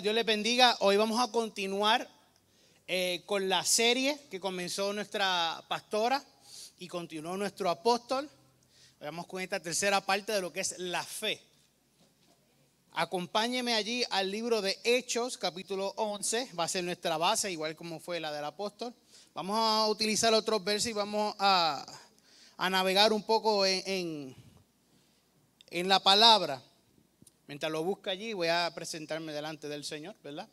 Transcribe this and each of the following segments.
Dios les bendiga. Hoy vamos a continuar eh, con la serie que comenzó nuestra pastora y continuó nuestro apóstol. Vamos con esta tercera parte de lo que es la fe. Acompáñeme allí al libro de Hechos, capítulo 11. Va a ser nuestra base, igual como fue la del apóstol. Vamos a utilizar otros versos y vamos a, navegar un poco en la palabra. Mientras lo busca allí, voy a presentarme delante del Señor, ¿verdad?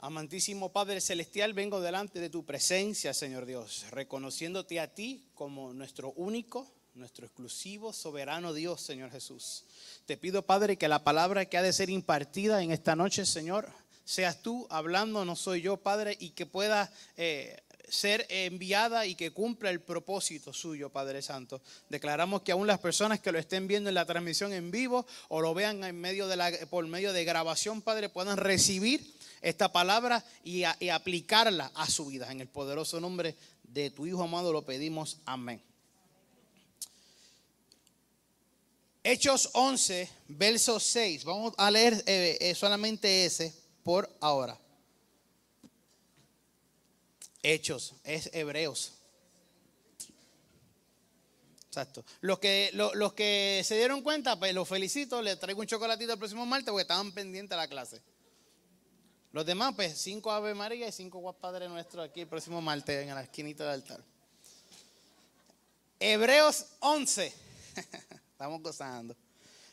Amantísimo Padre Celestial, vengo delante de tu presencia, Señor Dios, reconociéndote a ti como nuestro único, nuestro exclusivo, soberano Dios, Señor Jesús. Te pido, Padre, que la palabra que ha de ser impartida en esta noche, Señor, seas tú hablando, no soy yo, Padre, y que pueda eh, ser enviada y que cumpla el propósito suyo, Padre Santo. Declaramos que aún las personas que lo estén viendo en la transmisión en vivo o lo vean por medio de grabación, Padre, puedan recibir esta palabra y, y aplicarla a su vida. En el poderoso nombre de tu Hijo amado lo pedimos. Amén. Hechos 11, verso 6. Vamos a leer eh, eh, solamente ese por ahora. Hechos, es Hebreos. Exacto. Los que, los, que se dieron cuenta, pues los felicito, les traigo un chocolatito el próximo martes porque estaban pendientes de la clase. Los demás, pues cinco Ave María y cinco Padre Nuestro aquí el próximo martes en la esquinita del altar. Hebreos 11. Estamos gozando.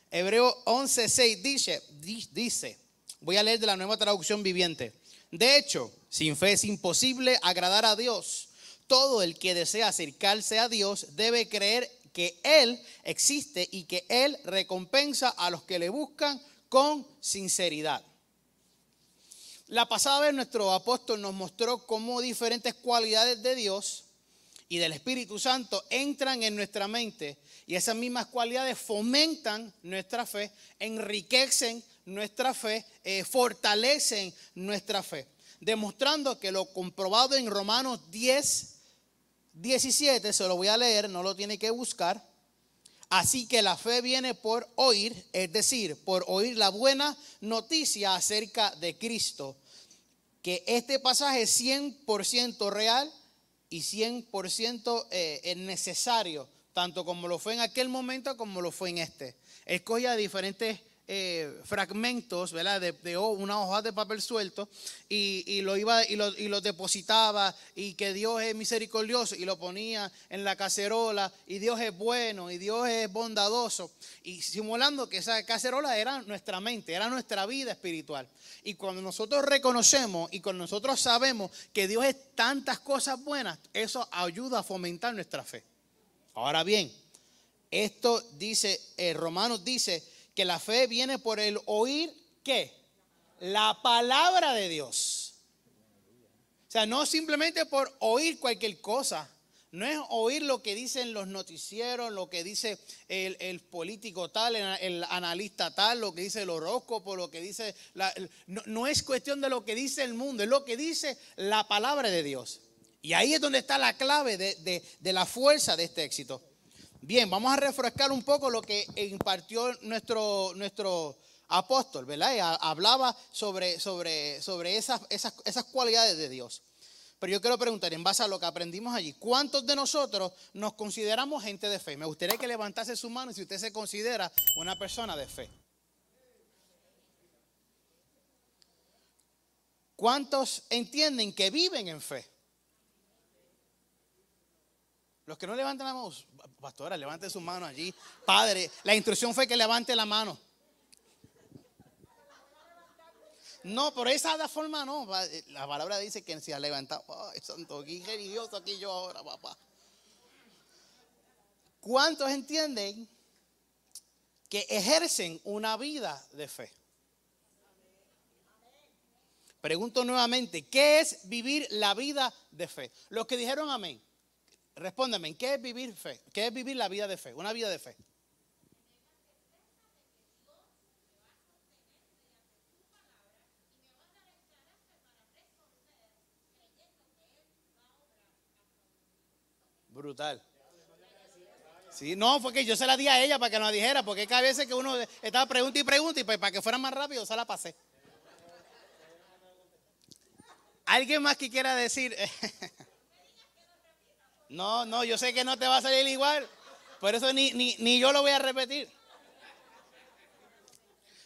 Hebreos 11, 6 dice, dice, voy a leer de la nueva traducción viviente. De hecho, sin fe es imposible agradar a Dios. Todo el que desea acercarse a Dios debe creer que Él existe y que Él recompensa a los que le buscan con sinceridad. La pasada vez nuestro apóstol nos mostró cómo diferentes cualidades de Dios y del Espíritu Santo entran en nuestra mente y esas mismas cualidades fomentan nuestra fe, enriquecen nuestra fe, eh, fortalecen nuestra fe. Demostrando que lo comprobado en Romanos 10, 17, se lo voy a leer, no lo tiene que buscar. Así que la fe viene por oír, es decir, por oír la buena noticia acerca de Cristo. Que este pasaje es 100% real y 100% eh, es necesario, tanto como lo fue en aquel momento como lo fue en este. Escoge diferentes eh, fragmentos, ¿verdad? De, una hoja de papel suelto y, lo iba y lo, depositaba y que Dios es misericordioso y lo ponía en la cacerola y Dios es bueno y Dios es bondadoso y simulando que esa cacerola era nuestra mente, era nuestra vida espiritual. Y cuando nosotros reconocemos y cuando nosotros sabemos que Dios es tantas cosas buenas, eso ayuda a fomentar nuestra fe. Ahora bien, esto dice, eh, Romanos dice, que la fe viene por el oír qué? La palabra de Dios. O sea, no simplemente por oír cualquier cosa. No es oír lo que dicen los noticieros, lo que dice el, político tal, el, analista tal, lo que dice el horóscopo, lo que dice... no, es cuestión de lo que dice el mundo, es lo que dice la palabra de Dios. Y ahí es donde está la clave de, de la fuerza de este éxito. Bien, vamos a refrescar un poco lo que impartió nuestro, nuestro apóstol, ¿verdad? hablaba sobre, sobre, sobre esas, esas, esas cualidades de Dios. Pero yo quiero preguntar, en base a lo que aprendimos allí, ¿cuántos de nosotros nos consideramos gente de fe? Me gustaría que levantase su mano si usted se considera una persona de fe. ¿Cuántos entienden que viven en fe? Los que no levantan la mano, pastora, levante su mano allí. Padre, la instrucción fue que levante la mano. No, por esa forma no. La palabra dice que se ha levantado. Ay, santo, aquí religioso aquí yo ahora, papá. ¿Cuántos entienden que ejercen una vida de fe? Pregunto nuevamente, ¿qué es vivir la vida de fe? Los que dijeron amén. Respóndeme, ¿qué es vivir fe? ¿Qué es vivir la vida de fe? Una vida de fe. Brutal. Sí, no, fue que yo se la di a ella para que nos dijera, porque cada vez que uno estaba pregunta y pregunta y pues para que fuera más rápido se la pasé. ¿Alguien más que quiera decir? no, no, yo sé que no te va a salir igual. Por eso ni, ni yo lo voy a repetir.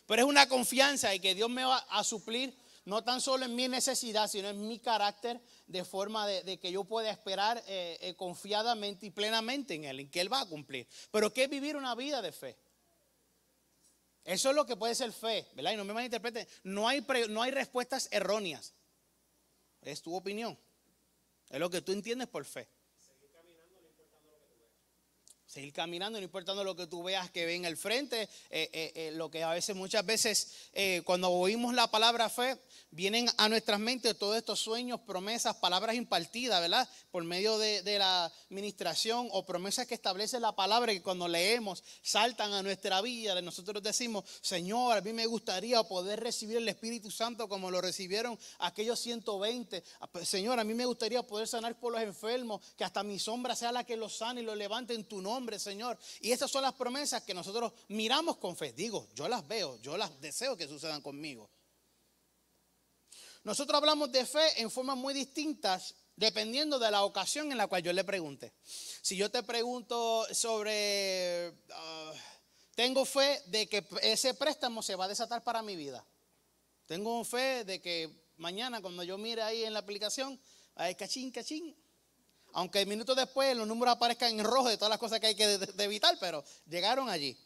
Pero es una confianza y que Dios me va a suplir no tan solo en mi necesidad, sino en mi carácter, de forma de, que yo pueda esperar eh, eh, confiadamente y plenamente en Él, en que Él va a cumplir. Pero ¿qué es vivir una vida de fe? Eso es lo que puede ser fe, ¿verdad? Y no me malinterpreten, no hay, no hay respuestas erróneas. Es tu opinión. Es lo que tú entiendes por fe. Seguir caminando, no importando lo que tú veas que ve en el frente, eh, eh, eh, lo que a veces, muchas veces, cuando oímos la palabra fe, vienen a nuestras mentes todos estos sueños, promesas, palabras impartidas, ¿verdad? Por medio de, la administración o promesas que establece la palabra que cuando leemos saltan a nuestra vida. Nosotros decimos, Señor, a mí me gustaría poder recibir el Espíritu Santo como lo recibieron aquellos 120. Señor, a mí me gustaría poder sanar por los enfermos, que hasta mi sombra sea la que los sane y los levante en tu nombre, Señor. Y estas son las promesas que nosotros miramos con fe. Digo, yo las veo, yo las deseo que sucedan conmigo. Nosotros hablamos de fe en formas muy distintas dependiendo de la ocasión en la cual yo le pregunte. Si yo te pregunto sobre, ah, tengo fe de que ese préstamo se va a desatar para mi vida. Tengo fe de que mañana cuando yo mire ahí en la aplicación, hay cachín, cachín. Aunque minutos después los números aparezcan en rojo de todas las cosas que hay que evitar, pero llegaron allí.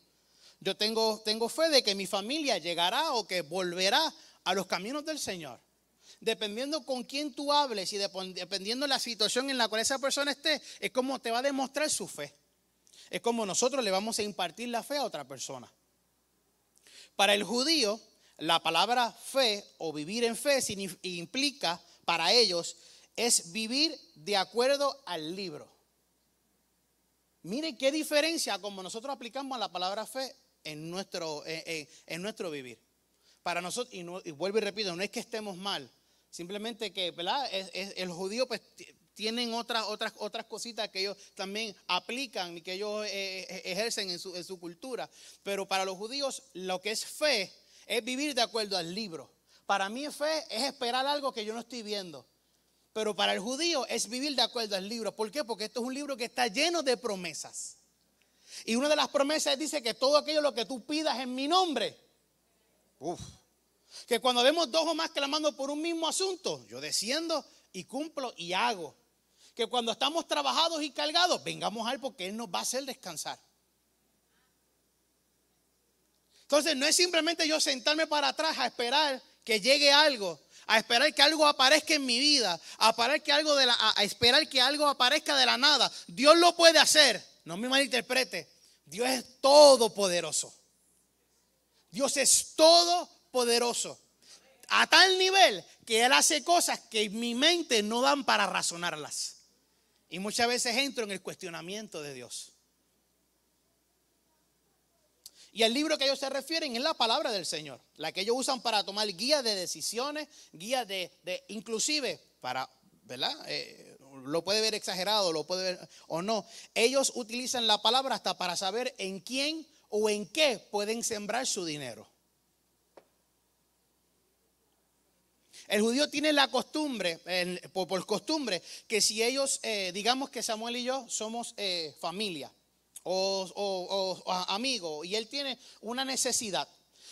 Yo tengo, tengo fe de que mi familia llegará o que volverá a los caminos del Señor dependiendo con quién tú hables y dependiendo la situación en la cual esa persona esté, es como te va a demostrar su fe. Es como nosotros le vamos a impartir la fe a otra persona. Para el judío, la palabra fe o vivir en fe implica para ellos es vivir de acuerdo al libro. Mire qué diferencia como nosotros aplicamos la palabra fe en nuestro, en, nuestro vivir. Para nosotros, y, y vuelvo y repito, no es que estemos mal, Simplemente que, ¿verdad? el judío pues tienen otras, otras, otras cositas que ellos también aplican y que ellos eh, eh, ejercen en su, en su cultura. Pero para los judíos lo que es fe es vivir de acuerdo al libro. Para mí fe es esperar algo que yo no estoy viendo. Pero para el judío es vivir de acuerdo al libro. ¿Por qué? Porque esto es un libro que está lleno de promesas. Y una de las promesas dice que todo aquello lo que tú pidas en mi nombre. Que cuando vemos dos o más clamando por un mismo asunto, yo desciendo y cumplo y hago. Que cuando estamos trabajados y cargados, vengamos a Él porque Él nos va a hacer descansar. Entonces no es simplemente yo sentarme para atrás a esperar que llegue algo, a esperar que algo aparezca en mi vida, a, esperar que algo de la, a esperar que algo aparezca de la nada. Dios lo puede hacer. No me malinterprete. Dios es todopoderoso. Dios es todo poderoso. A tal nivel que Él hace cosas que mi mente no dan para razonarlas. Y muchas veces entro en el cuestionamiento de Dios. Y el libro que ellos se refieren es la palabra del Señor, la que ellos usan para tomar guía de decisiones, guía de, inclusive para, ¿verdad? Eh, lo puede ver exagerado, lo puede ver o no. Ellos utilizan la palabra hasta para saber en quién o en qué pueden sembrar su dinero. El judío tiene la costumbre, por, costumbre, que si ellos, eh, digamos que Samuel y yo somos eh, familia o, amigos, y él tiene una necesidad,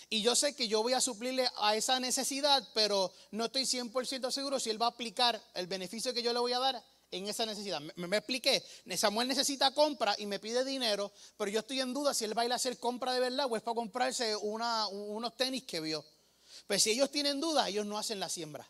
y yo sé que yo voy a suplirle a esa necesidad, pero no estoy 100% seguro si él va a aplicar el beneficio que yo le voy a dar en esa necesidad. Me, expliqué, Samuel necesita compra y me pide dinero, pero yo estoy en duda si él va a ir a hacer compra de verdad o es para comprarse unos tenis que vio. Pues si ellos tienen duda, ellos no hacen la siembra.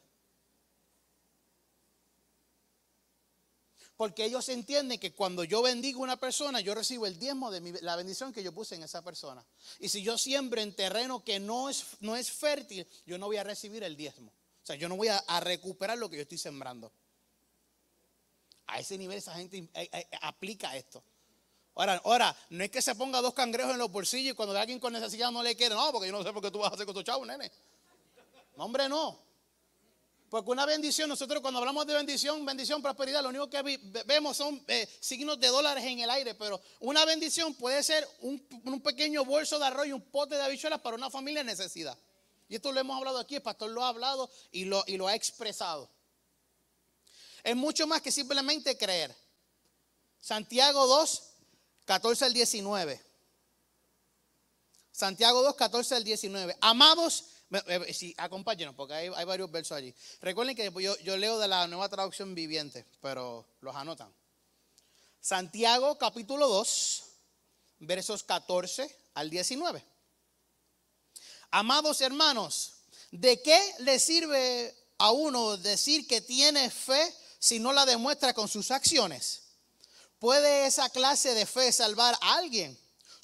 Porque ellos entienden que cuando yo bendigo a una persona, yo recibo el diezmo de la bendición que yo puse en esa persona. Y si yo siembro en terreno que no es, no es fértil, yo no voy a recibir el diezmo. O sea, yo no voy a, recuperar lo que yo estoy sembrando. A ese nivel esa gente eh, eh, aplica esto. Ahora, ahora, no es que se ponga dos cangrejos en los bolsillos y cuando alguien con necesidad no le quiere, no, porque yo no sé por qué tú vas a hacer con tu chavo, nene. No, hombre, no. Porque una bendición, nosotros cuando hablamos de bendición, bendición, prosperidad, lo único que vemos son eh, signos de dólares en el aire, pero una bendición puede ser un, pequeño bolso de arroz y un pote de habichuelas para una familia en necesidad. Y esto lo hemos hablado aquí, el pastor lo ha hablado y lo, y lo ha expresado. Es mucho más que simplemente creer. Santiago 2, 14 al 19. Santiago 2, 14 al 19. Amados, sí, acompáñenos porque hay, varios versos allí. Recuerden que yo, yo leo de la nueva traducción viviente, pero los anotan. Santiago capítulo 2, versos 14 al 19. Amados hermanos, ¿de qué le sirve a uno decir que tiene fe si no la demuestra con sus acciones? ¿Puede esa clase de fe salvar a alguien?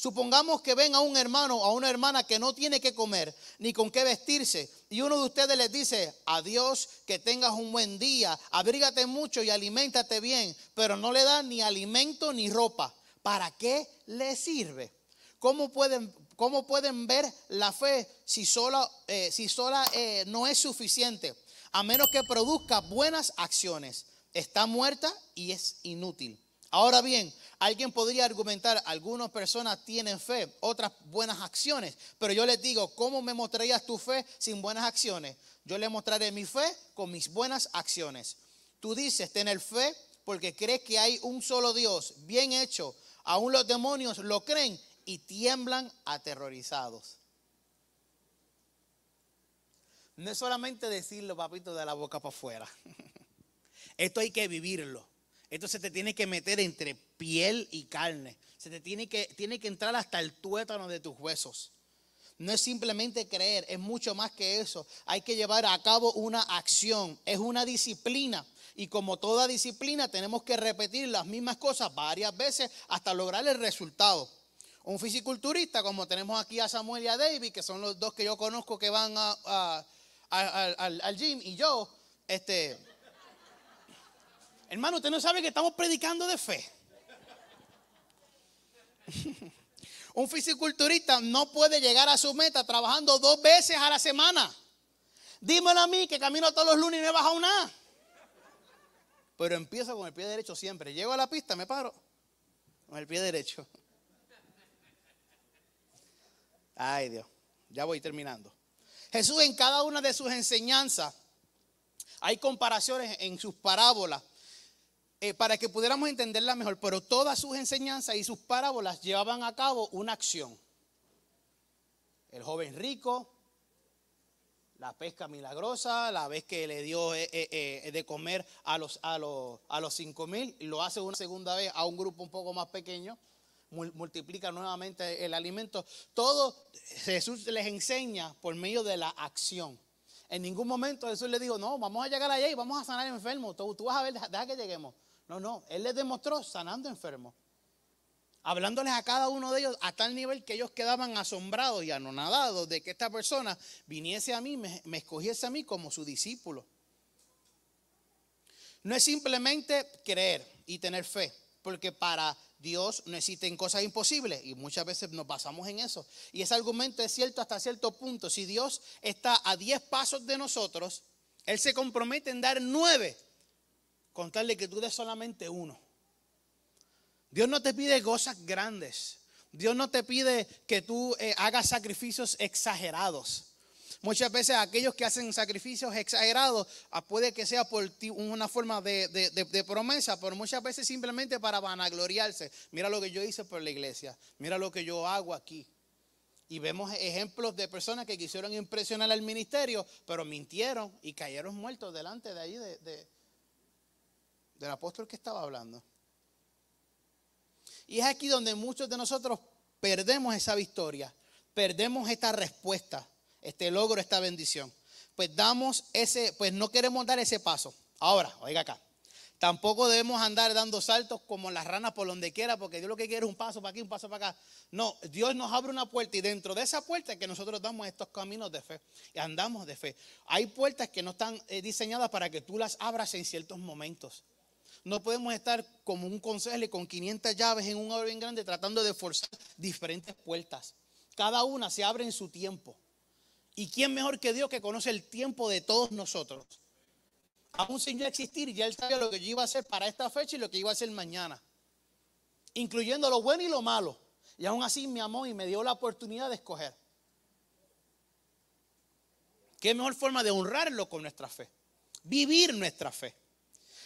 Supongamos que ven a un hermano o a una hermana que no tiene que comer ni con qué vestirse y uno de ustedes les dice, adiós, que tengas un buen día, abrígate mucho y aliméntate bien, pero no le da ni alimento ni ropa. ¿Para qué le sirve? ¿Cómo pueden, cómo pueden ver la fe si sola, eh, si sola eh, no es suficiente? A menos que produzca buenas acciones. Está muerta y es inútil. Ahora bien, alguien podría argumentar, algunas personas tienen fe, otras buenas acciones, pero yo les digo, ¿cómo me mostrarías tu fe sin buenas acciones? Yo le mostraré mi fe con mis buenas acciones. Tú dices tener fe porque crees que hay un solo Dios, bien hecho. Aún los demonios lo creen y tiemblan aterrorizados. No es solamente decirlo, papito, de la boca para afuera. Esto hay que vivirlo. Esto se te tiene que meter entre piel y carne. Se te tiene que, tiene que entrar hasta el tuétano de tus huesos. No es simplemente creer, es mucho más que eso. Hay que llevar a cabo una acción, es una disciplina. Y como toda disciplina tenemos que repetir las mismas cosas varias veces hasta lograr el resultado. Un fisiculturista, como tenemos aquí a Samuel y a David, que son los dos que yo conozco que van al gym, y yo, este, Hermano, usted no sabe que estamos predicando de fe. Un fisiculturista no puede llegar a su meta trabajando dos veces a la semana. Dímelo a mí que camino todos los lunes y no he bajado nada. Pero empiezo con el pie derecho siempre. Llego a la pista, me paro con el pie derecho. Ay Dios, ya voy terminando. Jesús en cada una de sus enseñanzas hay comparaciones en sus parábolas eh, para que pudiéramos entenderla mejor, pero todas sus enseñanzas y sus parábolas llevaban a cabo una acción. El joven rico, la pesca milagrosa, la vez que le dio eh, eh, de comer a los, a, los, a los cinco mil, lo hace una segunda vez a un grupo un poco más pequeño, multiplica nuevamente el alimento. Todo Jesús les enseña por medio de la acción. En ningún momento Jesús le dijo, no, vamos a llegar allá y vamos a sanar enfermos. Tú, tú vas a ver, deja que lleguemos. No, no, Él les demostró sanando enfermos. Hablándoles a cada uno de ellos a tal nivel que ellos quedaban asombrados y anonadados de que esta persona viniese a mí, me, escogiese a mí como su discípulo. No es simplemente creer y tener fe, porque para Dios no existen cosas imposibles y muchas veces nos basamos en eso. Y ese argumento es cierto hasta cierto punto. Si Dios está a 10 pasos de nosotros, Él se compromete en dar nueve contarle que tú des solamente uno. Dios no te pide cosas grandes. Dios no te pide que tú eh, hagas sacrificios exagerados. Muchas veces aquellos que hacen sacrificios exagerados ah, puede que sea por una forma de, de, promesa, pero muchas veces simplemente para vanagloriarse. Mira lo que yo hice por la iglesia, mira lo que yo hago aquí. Y vemos ejemplos de personas que quisieron impresionar al ministerio, pero mintieron y cayeron muertos delante de ahí de, del apóstol que estaba hablando. Y es aquí donde muchos de nosotros perdemos esa victoria, perdemos esta respuesta, este logro, esta bendición. Pues damos ese, pues no queremos dar ese paso. Ahora, oiga acá. Tampoco debemos andar dando saltos como las ranas por donde quiera, porque Dios lo que quiere es un paso para aquí, un paso para acá. No, Dios nos abre una puerta y dentro de esa puerta es que nosotros damos estos caminos de fe y andamos de fe. Hay puertas que no están eh, diseñadas para que tú las abras en ciertos momentos. No podemos estar como un consejero con 500 llaves en un oro bien grande tratando de forzar diferentes puertas. Cada una se abre en su tiempo. ¿Y quién mejor que Dios que conoce el tiempo de todos nosotros? Aún sin ya existir, ya Él sabía lo que yo iba a hacer para esta fecha y lo que iba a hacer mañana. Incluyendo lo bueno y lo malo. Y aún así me amó y me dio la oportunidad de escoger. ¿Qué mejor forma de honrarlo con nuestra fe? Vivir nuestra fe.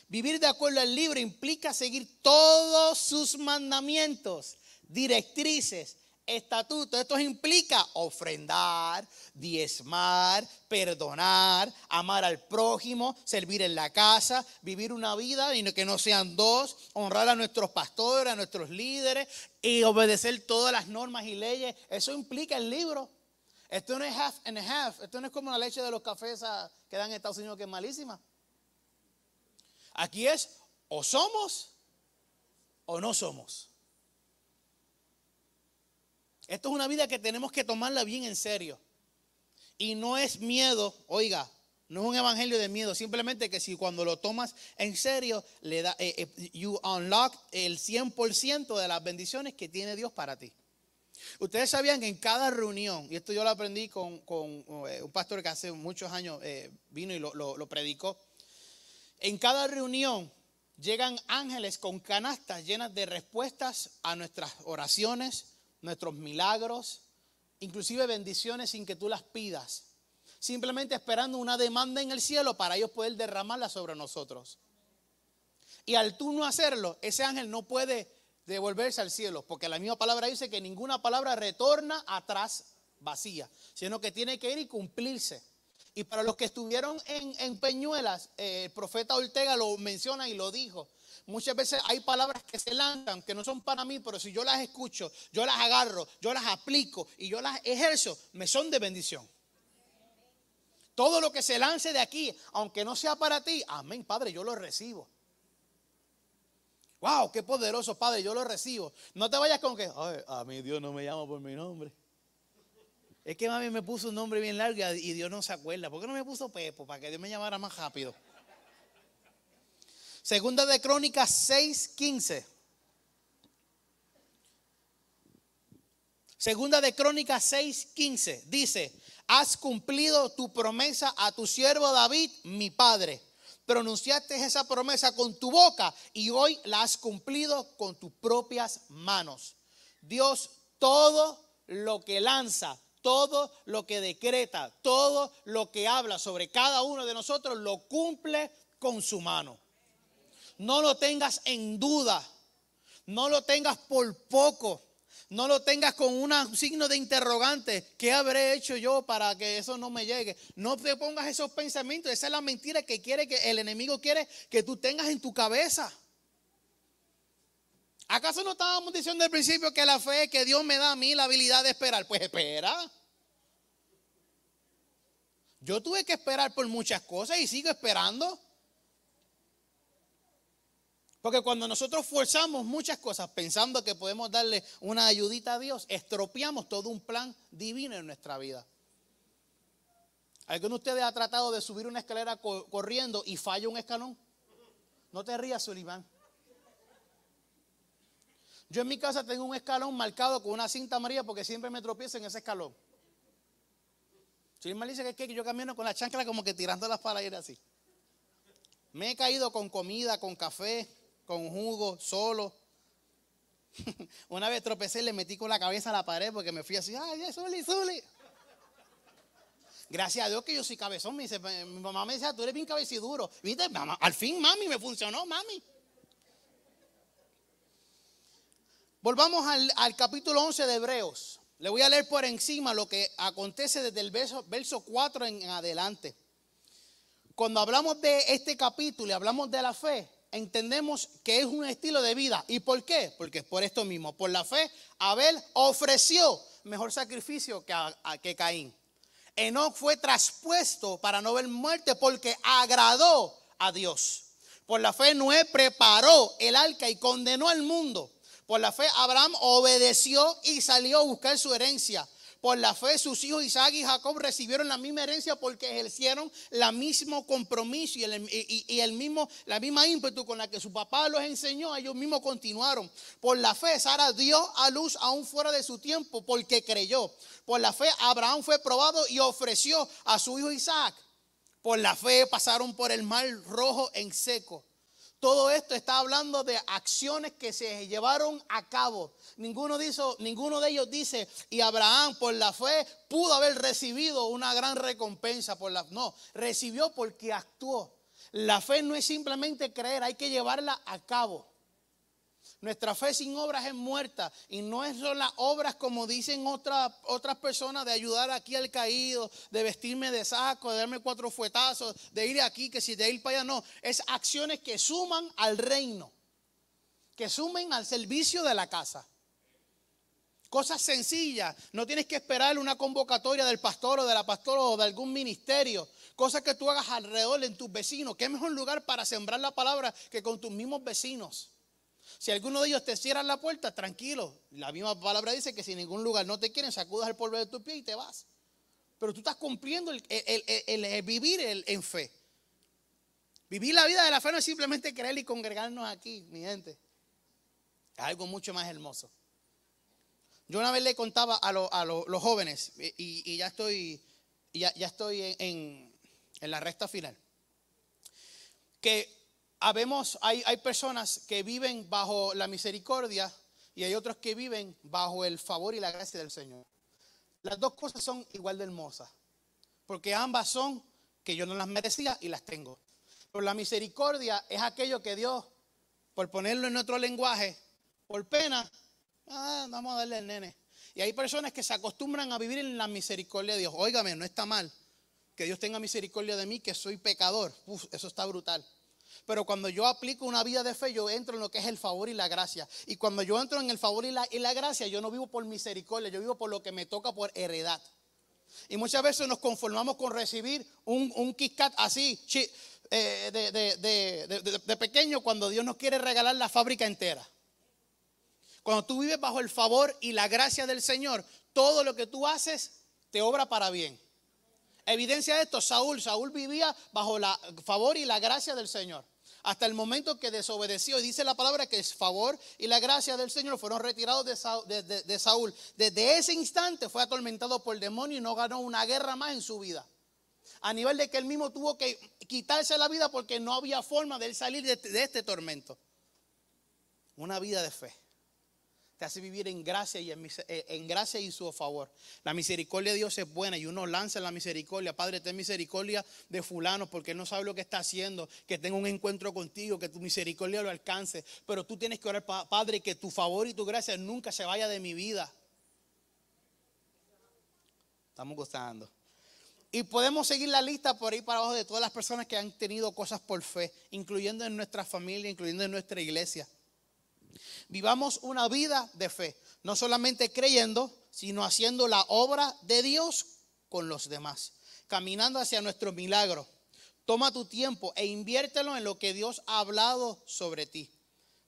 Vivir de acuerdo al libro implica seguir todos sus mandamientos, directrices, estatutos. Esto implica ofrendar, diezmar, perdonar, amar al prójimo, servir en la casa, vivir una vida que no sean dos, honrar a nuestros pastores, a nuestros líderes y obedecer todas las normas y leyes. Eso implica el libro. Esto no es half and half. Esto no es como la leche de los cafés que dan en Estados Unidos que es malísima. Aquí es o somos o no somos. Esto es una vida que tenemos que tomarla bien en serio. Y no es miedo, oiga, no es un evangelio de miedo, simplemente que si cuando lo tomas en serio, le da, eh, eh, you unlock el 100% de las bendiciones que tiene Dios para ti. Ustedes sabían que en cada reunión, y esto yo lo aprendí con, eh, un pastor que hace muchos años vino y lo predicó, en cada reunión llegan ángeles con canastas llenas de respuestas a nuestras oraciones, nuestros milagros, inclusive bendiciones sin que tú las pidas. Simplemente esperando una demanda en el cielo para ellos poder derramarla sobre nosotros. Y al tú no hacerlo, ese ángel no puede devolverse al cielo, porque la misma palabra dice que ninguna palabra retorna atrás vacía, sino que tiene que ir y cumplirse. Y para los que estuvieron en, Peñuelas, eh, el profeta Ortega lo menciona y lo dijo. Muchas veces hay palabras que se lanzan que no son para mí, pero si yo las escucho, yo las agarro, yo las aplico y yo las ejerzo, me son de bendición. Todo lo que se lance de aquí, aunque no sea para ti, amén, Padre, yo lo recibo. Wow, qué poderoso, Padre, yo lo recibo. No te vayas con que, Ay, a mí Dios no me llama por mi nombre. Es que mami me puso un nombre bien largo y Dios no se acuerda. ¿Por qué no me puso Pepo? Para que Dios me llamara más rápido. Segunda de Crónicas 6:15. Segunda de Crónicas 6:15 dice, has cumplido tu promesa a tu siervo David, mi padre. Pronunciaste esa promesa con tu boca y hoy la has cumplido con tus propias manos. Dios todo lo que lanza todo lo que decreta, todo lo que habla sobre cada uno de nosotros, lo cumple con su mano. No lo tengas en duda, no lo tengas por poco, no lo tengas con un signo de interrogante. ¿Qué habré hecho yo para que eso no me llegue? No te pongas esos pensamientos. Esa es la mentira que quiere que el enemigo quiere que tú tengas en tu cabeza. ¿Acaso no estábamos diciendo al principio que la fe que Dios me da a mí la habilidad de esperar? Pues espera. Yo tuve que esperar por muchas cosas y sigo esperando. Porque cuando nosotros forzamos muchas cosas pensando que podemos darle una ayudita a Dios, estropeamos todo un plan divino en nuestra vida. ¿Alguno de ustedes ha tratado de subir una escalera corriendo y falla un escalón? No te rías, Sullivan. Yo en mi casa tengo un escalón marcado con una cinta amarilla porque siempre me tropiezo en ese escalón. Si me dice que, yo camino con la chancla como que tirándolas para ir así. Me he caído con comida, con café, con jugo, solo. Una vez tropecé y le metí con la cabeza a la pared porque me fui así, ay, Zuli, Zuli. Gracias a Dios que yo soy cabezón. Me dice, mi mamá me decía, tú eres bien cabeciduro. ¿Viste? Al fin, mami, me funcionó, mami. Volvamos al, al capítulo 11 de Hebreos. Le voy a leer por encima lo que acontece desde el verso, verso 4 en adelante. Cuando hablamos de este capítulo y hablamos de la fe, entendemos que es un estilo de vida. ¿Y por qué? Porque es por esto mismo. Por la fe, Abel ofreció mejor sacrificio que, que Caín. Enoch fue traspuesto para no ver muerte porque agradó a Dios. Por la fe, Noé preparó el arca y condenó al mundo. Por la fe, Abraham obedeció y salió a buscar su herencia. Por la fe, sus hijos Isaac y Jacob recibieron la misma herencia porque ejercieron el mismo compromiso y, el, mismo, la misma ímpetu con la que su papá los enseñó. Ellos mismos continuaron. Por la fe, Sara dio a luz aún fuera de su tiempo porque creyó. Por la fe, Abraham fue probado y ofreció a su hijo Isaac. Por la fe pasaron por el mar rojo en seco. Todo esto está hablando de acciones que se llevaron a cabo. Ninguno, ninguno de ellos dice, y Abraham por la fe pudo haber recibido una gran recompensa por la... No, recibió porque actuó. La fe no es simplemente creer, hay que llevarla a cabo. Nuestra fe sin obras es muerta y no es son las obras como dicen otras personas de ayudar aquí al caído, de vestirme de saco, de darme cuatro fuetazos, de ir aquí, que si de ir para allá, no. Es acciones que suman al reino, que sumen al servicio de la casa. Cosas sencillas, no tienes que esperar una convocatoria del pastor o de la pastora o de algún ministerio. Cosas que tú hagas alrededor en tus vecinos. ¿Qué mejor lugar para sembrar la palabra que con tus mismos vecinos? Si alguno de ellos te cierra la puerta, tranquilo. La misma palabra dice que si en ningún lugar no te quieren, sacudas el polvo de tu pie y te vas. Pero tú estás cumpliendo el, vivir en fe. Vivir la vida de la fe no es simplemente creer y congregarnos aquí, mi gente. Es algo mucho más hermoso. Yo una vez le contaba a, los jóvenes, y, ya estoy, ya, estoy en, en la recta final, que habemos, hay, hay personas que viven bajo la misericordia y hay otros que viven bajo el favor y la gracia del Señor. Las dos cosas son igual de hermosas, porque ambas son que yo no las merecía y las tengo. Pero la misericordia es aquello que Dios, por ponerlo en otro lenguaje, por pena, ah, vamos a darle al nene. Y hay personas que se acostumbran a vivir en la misericordia de Dios. Óigame, no está mal que Dios tenga misericordia de mí, que soy pecador. Eso está brutal. Pero cuando yo aplico una vida de fe, yo entro en lo que es el favor y la gracia. Y cuando yo entro en el favor y la, gracia, yo no vivo por misericordia, yo vivo por lo que me toca por heredad. Y muchas veces nos conformamos con recibir un, un así eh, de, de pequeño cuando Dios nos quiere regalar la fábrica entera. Cuando tú vives bajo el favor y la gracia del Señor, todo lo que tú haces te obra para bien. Evidencia de esto, Saúl, Saúl vivía bajo la favor y la gracia del Señor. Hasta el momento que desobedeció, y dice la palabra que el favor y la gracia del Señor fueron retirados de Saúl, Desde ese instante fue atormentado por el demonio y no ganó una guerra más en su vida. A nivel de que él mismo tuvo que quitarse la vida porque no había forma de él salir de este tormento. Una vida de fe te hace vivir en gracia y eh, en, gracia y su favor. La misericordia de Dios es buena y uno lanza la misericordia. Padre, ten misericordia de fulano porque él no sabe lo que está haciendo, que tenga un encuentro contigo, que tu misericordia lo alcance. Pero tú tienes que orar, Padre, que tu favor y tu gracia nunca se vaya de mi vida. Estamos gustando. Y podemos seguir la lista por ahí para abajo de todas las personas que han tenido cosas por fe, incluyendo en nuestra familia, incluyendo en nuestra iglesia. Vivamos una vida de fe, no solamente creyendo, sino haciendo la obra de Dios con los demás, caminando hacia nuestro milagro. Toma tu tiempo e inviértelo en lo que Dios ha hablado sobre ti.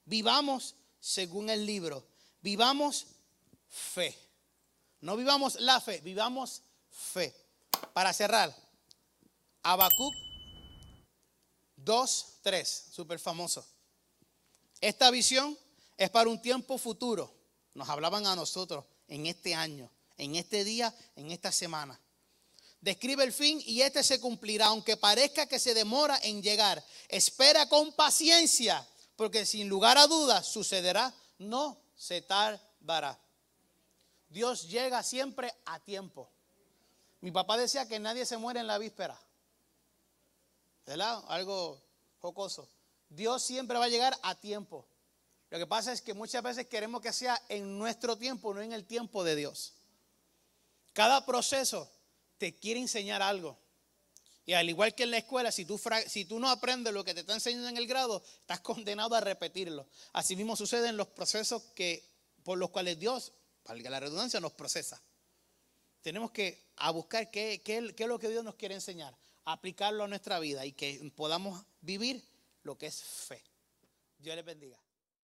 Vivamos según el libro. Vivamos fe. No vivamos la fe, vivamos fe. Para cerrar, Habacuc 2, 3, súper famoso. Esta visión es para un tiempo futuro. Nos hablaban a nosotros en este año, en este día, en esta semana. Describe el fin y este se cumplirá, aunque parezca que se demora en llegar. Espera con paciencia, porque sin lugar a dudas sucederá, no se tardará. Dios llega siempre a tiempo. Mi papá decía que nadie se muere en la víspera. ¿Verdad? Algo jocoso. Dios siempre va a llegar a tiempo. Lo que pasa es que muchas veces queremos que sea en nuestro tiempo, no en el tiempo de Dios. Cada proceso te quiere enseñar algo. Y al igual que en la escuela, si tú, no aprendes lo que te está enseñando en el grado, estás condenado a repetirlo. Así mismo sucede en los procesos que, por los cuales Dios, valga la redundancia, nos procesa. Tenemos que buscar qué, qué es lo que Dios nos quiere enseñar, aplicarlo a nuestra vida y que podamos vivir lo que es fe. Dios les bendiga.